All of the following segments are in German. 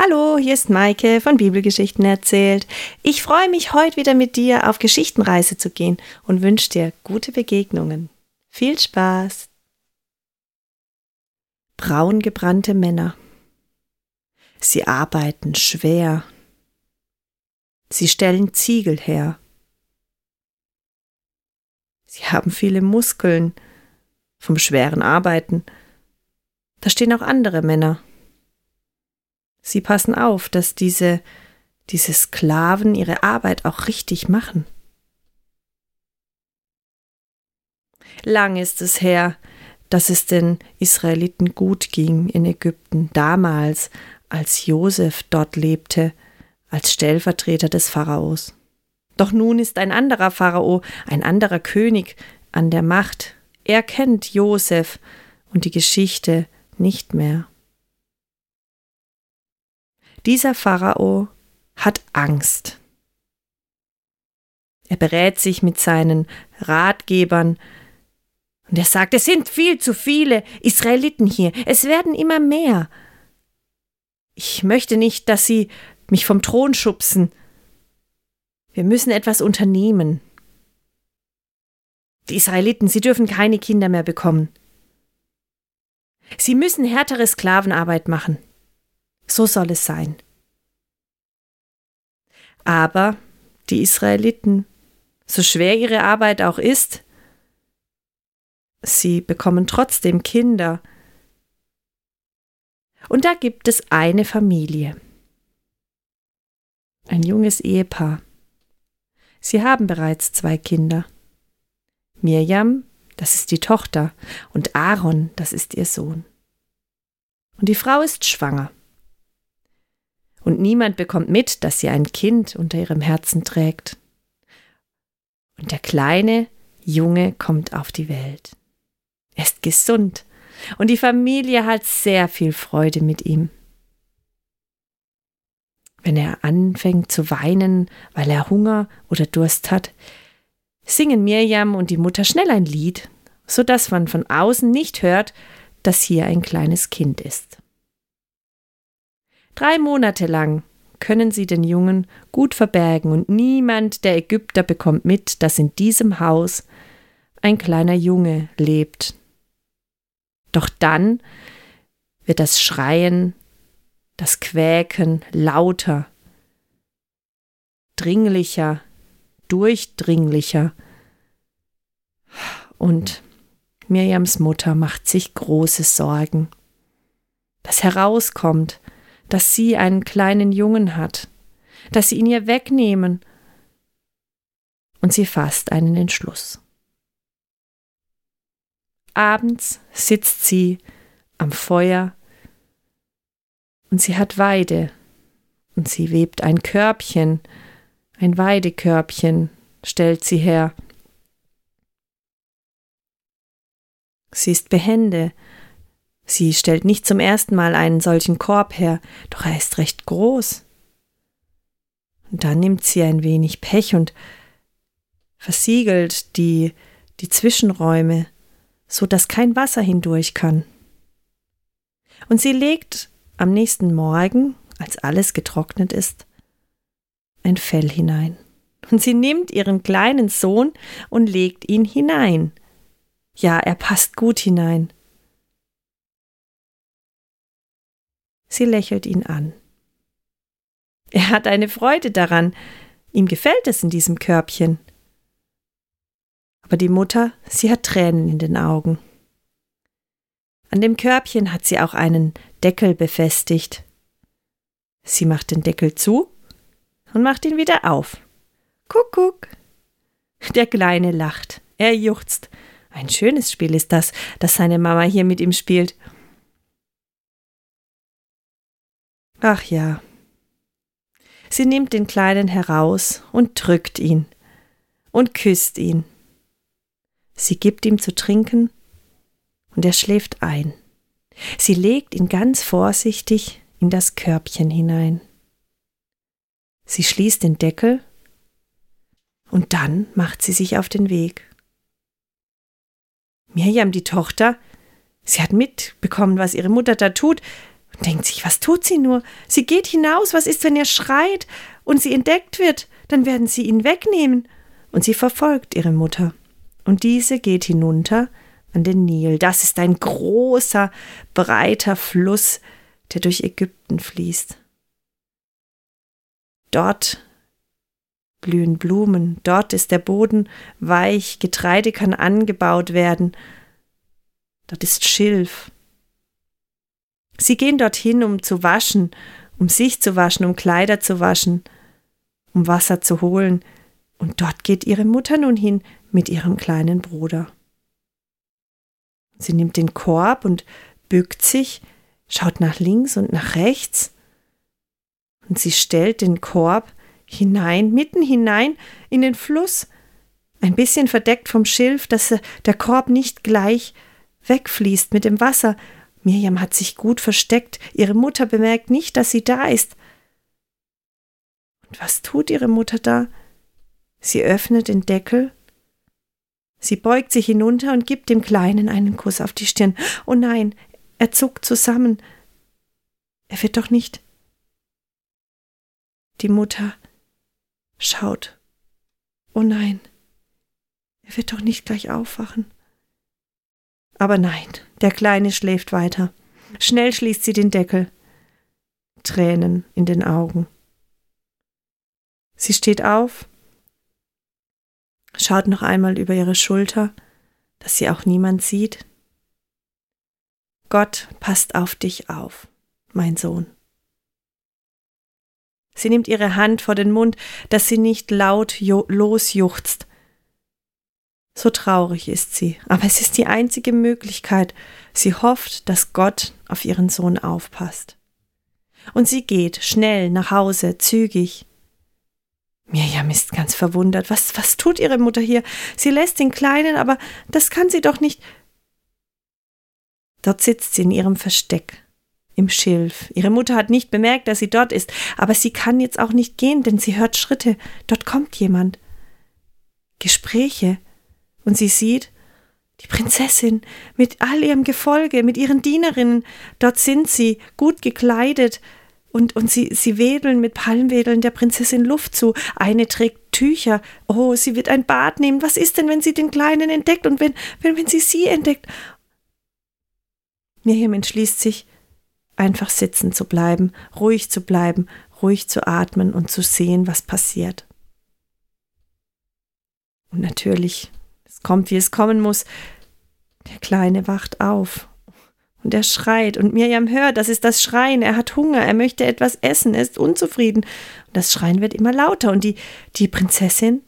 Hallo, hier ist Maike von Bibelgeschichten erzählt. Ich freue mich, heute wieder mit dir auf Geschichtenreise zu gehen und wünsche dir gute Begegnungen. Viel Spaß! Braungebrannte Männer. Sie arbeiten schwer. Sie stellen Ziegel her. Sie haben viele Muskeln vom schweren Arbeiten. Da stehen auch andere Männer Sie passen auf, dass diese, diese Sklaven ihre Arbeit auch richtig machen. Lang ist es her, dass es den Israeliten gut ging in Ägypten, damals, als Josef dort lebte, als Stellvertreter des Pharaos. Doch nun ist ein anderer Pharao, ein anderer König an der Macht. Er kennt Josef und die Geschichte nicht mehr. Dieser Pharao hat Angst. Er berät sich mit seinen Ratgebern und er sagt, es sind viel zu viele Israeliten hier, es werden immer mehr. Ich möchte nicht, dass sie mich vom Thron schubsen. Wir müssen etwas unternehmen. Die Israeliten, sie dürfen keine Kinder mehr bekommen. Sie müssen härtere Sklavenarbeit machen. So soll es sein. Aber die Israeliten, so schwer ihre Arbeit auch ist, sie bekommen trotzdem Kinder. Und da gibt es eine Familie, ein junges Ehepaar. Sie haben bereits zwei Kinder. Mirjam, das ist die Tochter, und Aaron, das ist ihr Sohn. Und die Frau ist schwanger und niemand bekommt mit, dass sie ein Kind unter ihrem Herzen trägt. Und der kleine Junge kommt auf die Welt. Er ist gesund und die Familie hat sehr viel Freude mit ihm. Wenn er anfängt zu weinen, weil er Hunger oder Durst hat, singen Mirjam und die Mutter schnell ein Lied, so dass man von außen nicht hört, dass hier ein kleines Kind ist. Drei Monate lang können sie den Jungen gut verbergen und niemand der Ägypter bekommt mit, dass in diesem Haus ein kleiner Junge lebt. Doch dann wird das Schreien, das Quäken lauter, dringlicher, durchdringlicher. Und Mirjams Mutter macht sich große Sorgen, dass herauskommt, dass sie einen kleinen Jungen hat, dass sie ihn ihr wegnehmen. Und sie fasst einen Entschluss. Abends sitzt sie am Feuer und sie hat Weide und sie webt ein Körbchen, ein Weidekörbchen stellt sie her. Sie ist behende, Sie stellt nicht zum ersten Mal einen solchen Korb her, doch er ist recht groß. Und dann nimmt sie ein wenig Pech und versiegelt die, die Zwischenräume, so dass kein Wasser hindurch kann. Und sie legt am nächsten Morgen, als alles getrocknet ist, ein Fell hinein. Und sie nimmt ihren kleinen Sohn und legt ihn hinein. Ja, er passt gut hinein. Sie lächelt ihn an. Er hat eine Freude daran. Ihm gefällt es in diesem Körbchen. Aber die Mutter, sie hat Tränen in den Augen. An dem Körbchen hat sie auch einen Deckel befestigt. Sie macht den Deckel zu und macht ihn wieder auf. Kuckuck. Der Kleine lacht. Er juchzt. Ein schönes Spiel ist das, das seine Mama hier mit ihm spielt. Ach ja. Sie nimmt den Kleinen heraus und drückt ihn und küsst ihn. Sie gibt ihm zu trinken und er schläft ein. Sie legt ihn ganz vorsichtig in das Körbchen hinein. Sie schließt den Deckel und dann macht sie sich auf den Weg. Mirjam, die Tochter, sie hat mitbekommen, was ihre Mutter da tut, und denkt sich, was tut sie nur? Sie geht hinaus, was ist, wenn er schreit und sie entdeckt wird? Dann werden sie ihn wegnehmen. Und sie verfolgt ihre Mutter. Und diese geht hinunter an den Nil. Das ist ein großer, breiter Fluss, der durch Ägypten fließt. Dort blühen Blumen, dort ist der Boden weich, Getreide kann angebaut werden, dort ist Schilf. Sie gehen dorthin, um zu waschen, um sich zu waschen, um Kleider zu waschen, um Wasser zu holen, und dort geht ihre Mutter nun hin mit ihrem kleinen Bruder. Sie nimmt den Korb und bückt sich, schaut nach links und nach rechts, und sie stellt den Korb hinein, mitten hinein in den Fluss, ein bisschen verdeckt vom Schilf, dass der Korb nicht gleich wegfließt mit dem Wasser. Mirjam hat sich gut versteckt, ihre Mutter bemerkt nicht, dass sie da ist. Und was tut ihre Mutter da? Sie öffnet den Deckel, sie beugt sich hinunter und gibt dem Kleinen einen Kuss auf die Stirn. Oh nein, er zuckt zusammen. Er wird doch nicht. Die Mutter schaut. Oh nein, er wird doch nicht gleich aufwachen. Aber nein, der Kleine schläft weiter. Schnell schließt sie den Deckel. Tränen in den Augen. Sie steht auf, schaut noch einmal über ihre Schulter, dass sie auch niemand sieht. Gott passt auf dich auf, mein Sohn. Sie nimmt ihre Hand vor den Mund, dass sie nicht laut losjuchzt. So traurig ist sie, aber es ist die einzige Möglichkeit. Sie hofft, dass Gott auf ihren Sohn aufpasst. Und sie geht schnell nach Hause, zügig. Mirjam ist ganz verwundert. Was, was tut ihre Mutter hier? Sie lässt den Kleinen, aber das kann sie doch nicht. Dort sitzt sie in ihrem Versteck im Schilf. Ihre Mutter hat nicht bemerkt, dass sie dort ist, aber sie kann jetzt auch nicht gehen, denn sie hört Schritte. Dort kommt jemand. Gespräche. Und sie sieht die Prinzessin mit all ihrem Gefolge, mit ihren Dienerinnen. Dort sind sie, gut gekleidet, und, und sie, sie wedeln mit Palmwedeln der Prinzessin Luft zu. Eine trägt Tücher. Oh, sie wird ein Bad nehmen. Was ist denn, wenn sie den Kleinen entdeckt und wenn, wenn, wenn sie sie entdeckt? Miriam entschließt sich, einfach sitzen zu bleiben, ruhig zu bleiben, ruhig zu atmen und zu sehen, was passiert. Und natürlich, kommt, wie es kommen muss, der Kleine wacht auf und er schreit und Mirjam hört, das ist das Schreien, er hat Hunger, er möchte etwas essen, er ist unzufrieden. Und das Schreien wird immer lauter und die, die Prinzessin,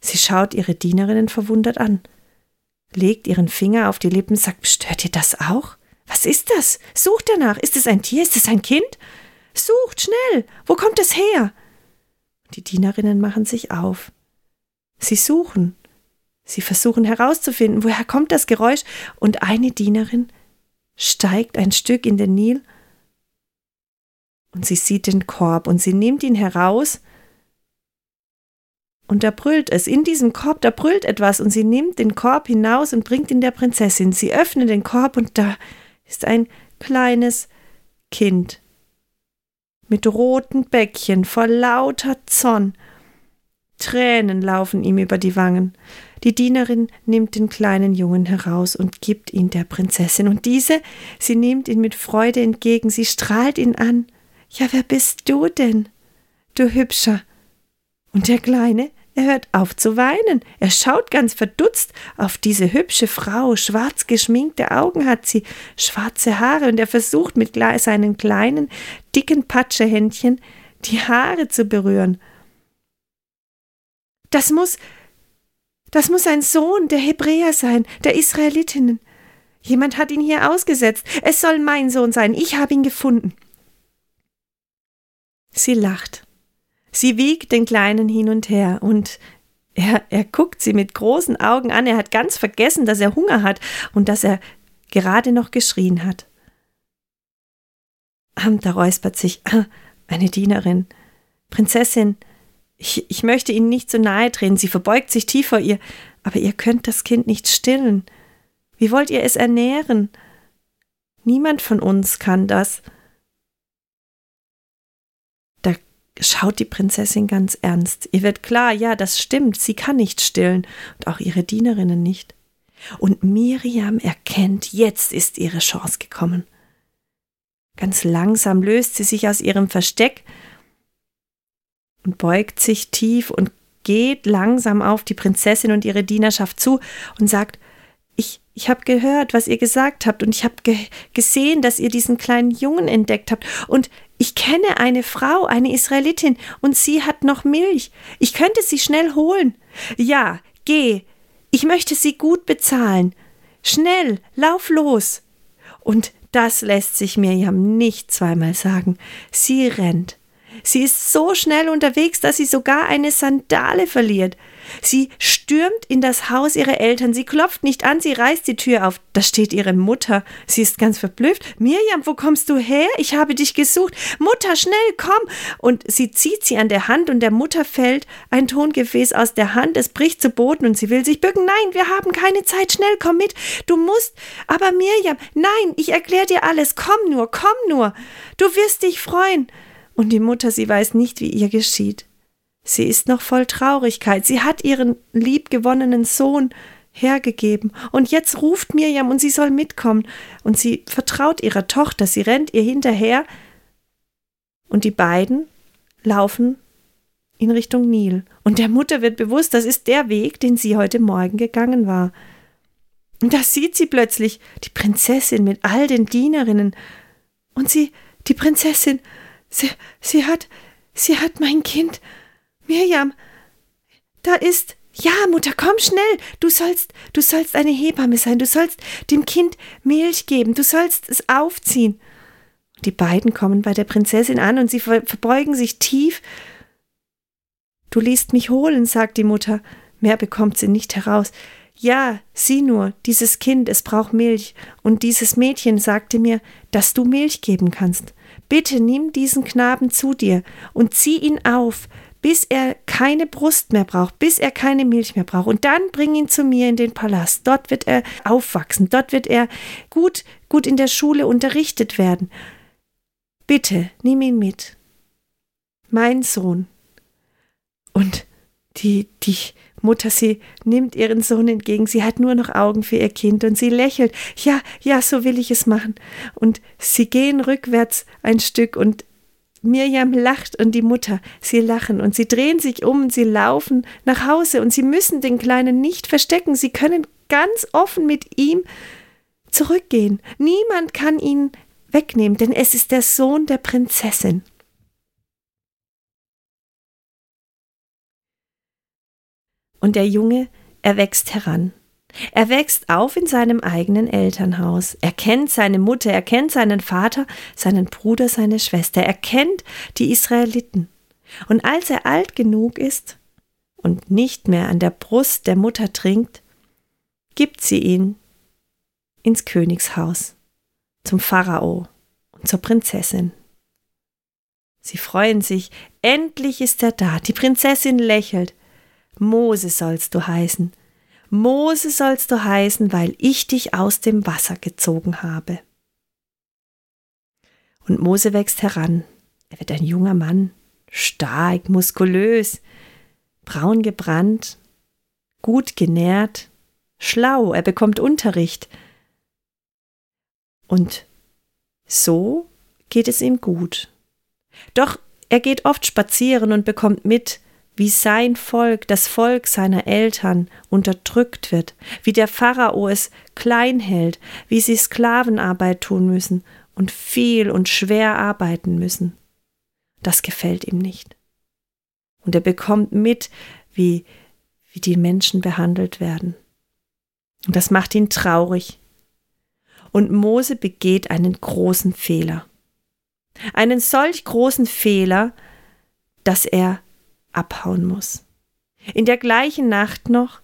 sie schaut ihre Dienerinnen verwundert an, legt ihren Finger auf die Lippen, sagt, stört ihr das auch? Was ist das? Sucht danach. Ist es ein Tier? Ist es ein Kind? Sucht schnell. Wo kommt es her? Die Dienerinnen machen sich auf. Sie suchen. Sie versuchen herauszufinden, woher kommt das Geräusch, und eine Dienerin steigt ein Stück in den Nil und sie sieht den Korb und sie nimmt ihn heraus und da brüllt es. In diesem Korb, da brüllt etwas und sie nimmt den Korb hinaus und bringt ihn der Prinzessin. Sie öffnet den Korb und da ist ein kleines Kind mit roten Bäckchen vor lauter Zorn. Tränen laufen ihm über die Wangen. Die Dienerin nimmt den kleinen Jungen heraus und gibt ihn der Prinzessin, und diese, sie nimmt ihn mit Freude entgegen, sie strahlt ihn an. Ja, wer bist du denn? Du Hübscher. Und der Kleine, er hört auf zu weinen. Er schaut ganz verdutzt auf diese hübsche Frau. Schwarz geschminkte Augen hat sie, schwarze Haare, und er versucht mit seinen kleinen, dicken Patschehändchen die Haare zu berühren. Das muss, das muss ein Sohn der Hebräer sein, der Israelitinnen. Jemand hat ihn hier ausgesetzt. Es soll mein Sohn sein. Ich habe ihn gefunden. Sie lacht. Sie wiegt den Kleinen hin und her und er, er guckt sie mit großen Augen an. Er hat ganz vergessen, dass er Hunger hat und dass er gerade noch geschrien hat. Da räuspert sich eine Dienerin. Prinzessin, ich, ich möchte Ihnen nicht zu so nahe treten. Sie verbeugt sich tief vor ihr. Aber ihr könnt das Kind nicht stillen. Wie wollt ihr es ernähren? Niemand von uns kann das. Da schaut die Prinzessin ganz ernst. Ihr wird klar, ja, das stimmt, sie kann nicht stillen und auch ihre Dienerinnen nicht. Und Miriam erkennt, jetzt ist ihre Chance gekommen. Ganz langsam löst sie sich aus ihrem Versteck und beugt sich tief und geht langsam auf die Prinzessin und ihre Dienerschaft zu und sagt, ich, ich habe gehört, was ihr gesagt habt und ich habe ge gesehen, dass ihr diesen kleinen Jungen entdeckt habt und ich kenne eine Frau, eine Israelitin und sie hat noch Milch. Ich könnte sie schnell holen. Ja, geh. Ich möchte sie gut bezahlen. Schnell, lauf los. Und das lässt sich Mirjam nicht zweimal sagen. Sie rennt. Sie ist so schnell unterwegs, dass sie sogar eine Sandale verliert. Sie stürmt in das Haus ihrer Eltern. Sie klopft nicht an, sie reißt die Tür auf. Da steht ihre Mutter. Sie ist ganz verblüfft. Mirjam, wo kommst du her? Ich habe dich gesucht. Mutter, schnell, komm! Und sie zieht sie an der Hand und der Mutter fällt ein Tongefäß aus der Hand. Es bricht zu Boden und sie will sich bücken. Nein, wir haben keine Zeit. Schnell, komm mit. Du musst. Aber Mirjam, nein, ich erkläre dir alles. Komm nur, komm nur. Du wirst dich freuen. Und die Mutter, sie weiß nicht, wie ihr geschieht. Sie ist noch voll Traurigkeit. Sie hat ihren liebgewonnenen Sohn hergegeben. Und jetzt ruft Mirjam und sie soll mitkommen. Und sie vertraut ihrer Tochter. Sie rennt ihr hinterher. Und die beiden laufen in Richtung Nil. Und der Mutter wird bewusst, das ist der Weg, den sie heute Morgen gegangen war. Und da sieht sie plötzlich die Prinzessin mit all den Dienerinnen. Und sie, die Prinzessin, sie, sie hat, sie hat mein Kind Mirjam, da ist. Ja, Mutter, komm schnell. Du sollst, du sollst eine Hebamme sein. Du sollst dem Kind Milch geben. Du sollst es aufziehen. Die beiden kommen bei der Prinzessin an und sie verbeugen sich tief. Du liest mich holen, sagt die Mutter. Mehr bekommt sie nicht heraus. Ja, sieh nur, dieses Kind, es braucht Milch, und dieses Mädchen sagte mir, dass du Milch geben kannst. Bitte nimm diesen Knaben zu dir und zieh ihn auf, bis er keine Brust mehr braucht, bis er keine Milch mehr braucht. Und dann bring ihn zu mir in den Palast. Dort wird er aufwachsen. Dort wird er gut, gut in der Schule unterrichtet werden. Bitte, nimm ihn mit. Mein Sohn. Und die, die Mutter, sie nimmt ihren Sohn entgegen. Sie hat nur noch Augen für ihr Kind und sie lächelt. Ja, ja, so will ich es machen. Und sie gehen rückwärts ein Stück und Mirjam lacht und die Mutter, sie lachen und sie drehen sich um und sie laufen nach Hause und sie müssen den Kleinen nicht verstecken, sie können ganz offen mit ihm zurückgehen. Niemand kann ihn wegnehmen, denn es ist der Sohn der Prinzessin. Und der Junge, er wächst heran. Er wächst auf in seinem eigenen Elternhaus. Er kennt seine Mutter, er kennt seinen Vater, seinen Bruder, seine Schwester. Er kennt die Israeliten. Und als er alt genug ist und nicht mehr an der Brust der Mutter trinkt, gibt sie ihn ins Königshaus, zum Pharao und zur Prinzessin. Sie freuen sich, endlich ist er da. Die Prinzessin lächelt. Mose sollst du heißen, Mose sollst du heißen, weil ich dich aus dem Wasser gezogen habe. Und Mose wächst heran. Er wird ein junger Mann, stark, muskulös, braun gebrannt, gut genährt, schlau, er bekommt Unterricht. Und so geht es ihm gut. Doch er geht oft spazieren und bekommt mit, wie sein Volk, das Volk seiner Eltern, unterdrückt wird, wie der Pharao es klein hält, wie sie Sklavenarbeit tun müssen und viel und schwer arbeiten müssen. Das gefällt ihm nicht. Und er bekommt mit, wie, wie die Menschen behandelt werden. Und das macht ihn traurig. Und Mose begeht einen großen Fehler. Einen solch großen Fehler, dass er abhauen muss. In der gleichen Nacht noch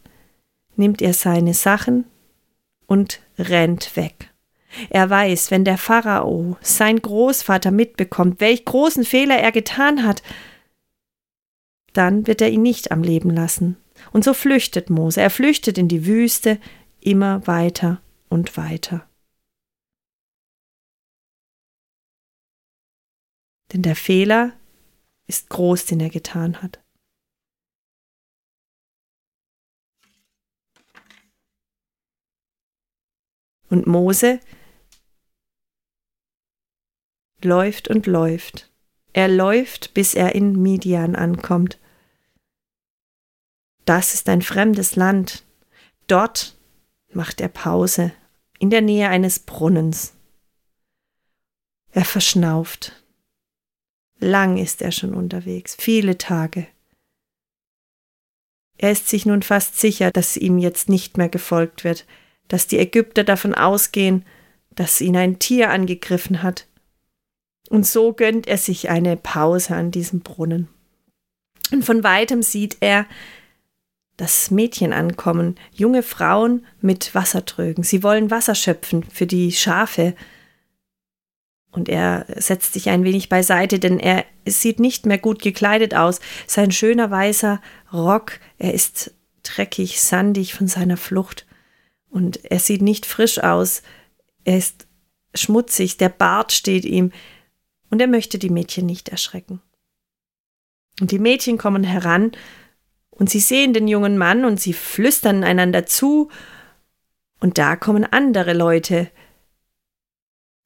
nimmt er seine Sachen und rennt weg. Er weiß, wenn der Pharao, sein Großvater, mitbekommt, welch großen Fehler er getan hat, dann wird er ihn nicht am Leben lassen. Und so flüchtet Mose. Er flüchtet in die Wüste immer weiter und weiter. Denn der Fehler ist groß, den er getan hat. Und Mose läuft und läuft. Er läuft, bis er in Midian ankommt. Das ist ein fremdes Land. Dort macht er Pause, in der Nähe eines Brunnens. Er verschnauft. Lang ist er schon unterwegs, viele Tage. Er ist sich nun fast sicher, dass ihm jetzt nicht mehr gefolgt wird, dass die Ägypter davon ausgehen, dass ihn ein Tier angegriffen hat. Und so gönnt er sich eine Pause an diesem Brunnen. Und von weitem sieht er das Mädchen ankommen, junge Frauen mit Wassertrögen. Sie wollen Wasser schöpfen für die Schafe. Und er setzt sich ein wenig beiseite, denn er sieht nicht mehr gut gekleidet aus. Sein schöner weißer Rock, er ist dreckig, sandig von seiner Flucht und er sieht nicht frisch aus. Er ist schmutzig, der Bart steht ihm und er möchte die Mädchen nicht erschrecken. Und die Mädchen kommen heran und sie sehen den jungen Mann und sie flüstern einander zu und da kommen andere Leute.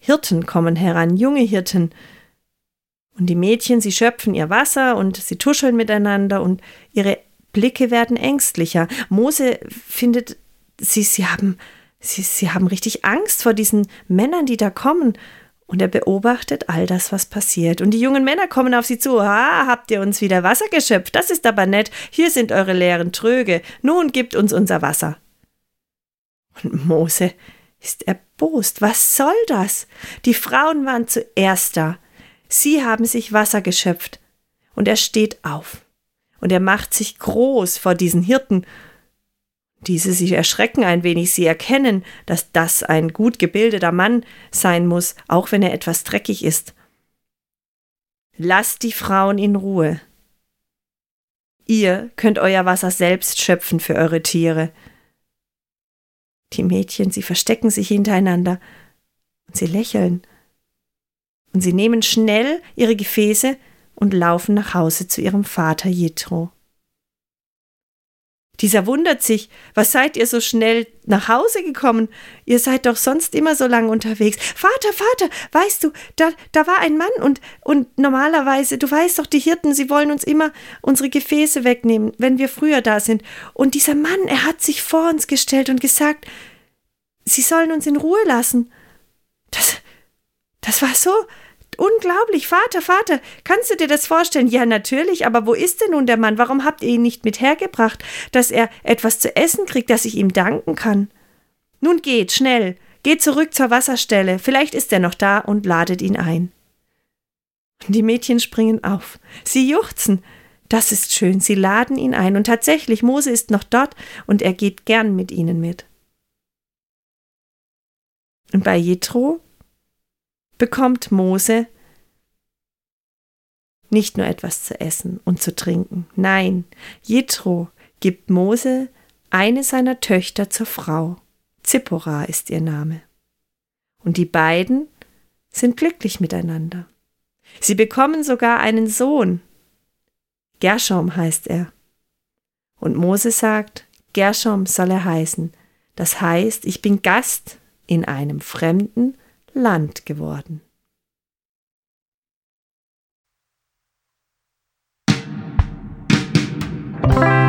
Hirten kommen heran, junge Hirten. Und die Mädchen, sie schöpfen ihr Wasser und sie tuscheln miteinander und ihre Blicke werden ängstlicher. Mose findet sie, sie haben, sie, sie haben richtig Angst vor diesen Männern, die da kommen. Und er beobachtet all das, was passiert. Und die jungen Männer kommen auf sie zu. Ah, habt ihr uns wieder Wasser geschöpft? Das ist aber nett. Hier sind eure leeren Tröge. Nun gibt uns unser Wasser. Und Mose ist erbost. Was soll das? Die Frauen waren zuerst da. Sie haben sich Wasser geschöpft. Und er steht auf. Und er macht sich groß vor diesen Hirten diese sich erschrecken ein wenig, sie erkennen, dass das ein gut gebildeter Mann sein muss, auch wenn er etwas dreckig ist. Lasst die Frauen in Ruhe. Ihr könnt euer Wasser selbst schöpfen für eure Tiere. Die Mädchen, sie verstecken sich hintereinander und sie lächeln. Und sie nehmen schnell ihre Gefäße und laufen nach Hause zu ihrem Vater Jethro. Dieser wundert sich, was seid ihr so schnell nach Hause gekommen? Ihr seid doch sonst immer so lange unterwegs. Vater, Vater, weißt du, da, da war ein Mann und, und normalerweise, du weißt doch, die Hirten, sie wollen uns immer unsere Gefäße wegnehmen, wenn wir früher da sind. Und dieser Mann, er hat sich vor uns gestellt und gesagt, sie sollen uns in Ruhe lassen. Das, das war so, unglaublich, Vater, Vater, kannst du dir das vorstellen? Ja, natürlich, aber wo ist denn nun der Mann? Warum habt ihr ihn nicht mit hergebracht, dass er etwas zu essen kriegt, dass ich ihm danken kann? Nun geht, schnell, geht zurück zur Wasserstelle, vielleicht ist er noch da und ladet ihn ein. Die Mädchen springen auf, sie juchzen, das ist schön, sie laden ihn ein, und tatsächlich, Mose ist noch dort, und er geht gern mit ihnen mit. Und bei Jethro bekommt Mose nicht nur etwas zu essen und zu trinken. Nein, Jethro gibt Mose eine seiner Töchter zur Frau. Zippora ist ihr Name. Und die beiden sind glücklich miteinander. Sie bekommen sogar einen Sohn. Gershom heißt er. Und Mose sagt, Gershom soll er heißen. Das heißt, ich bin Gast in einem fremden Land geworden. Musik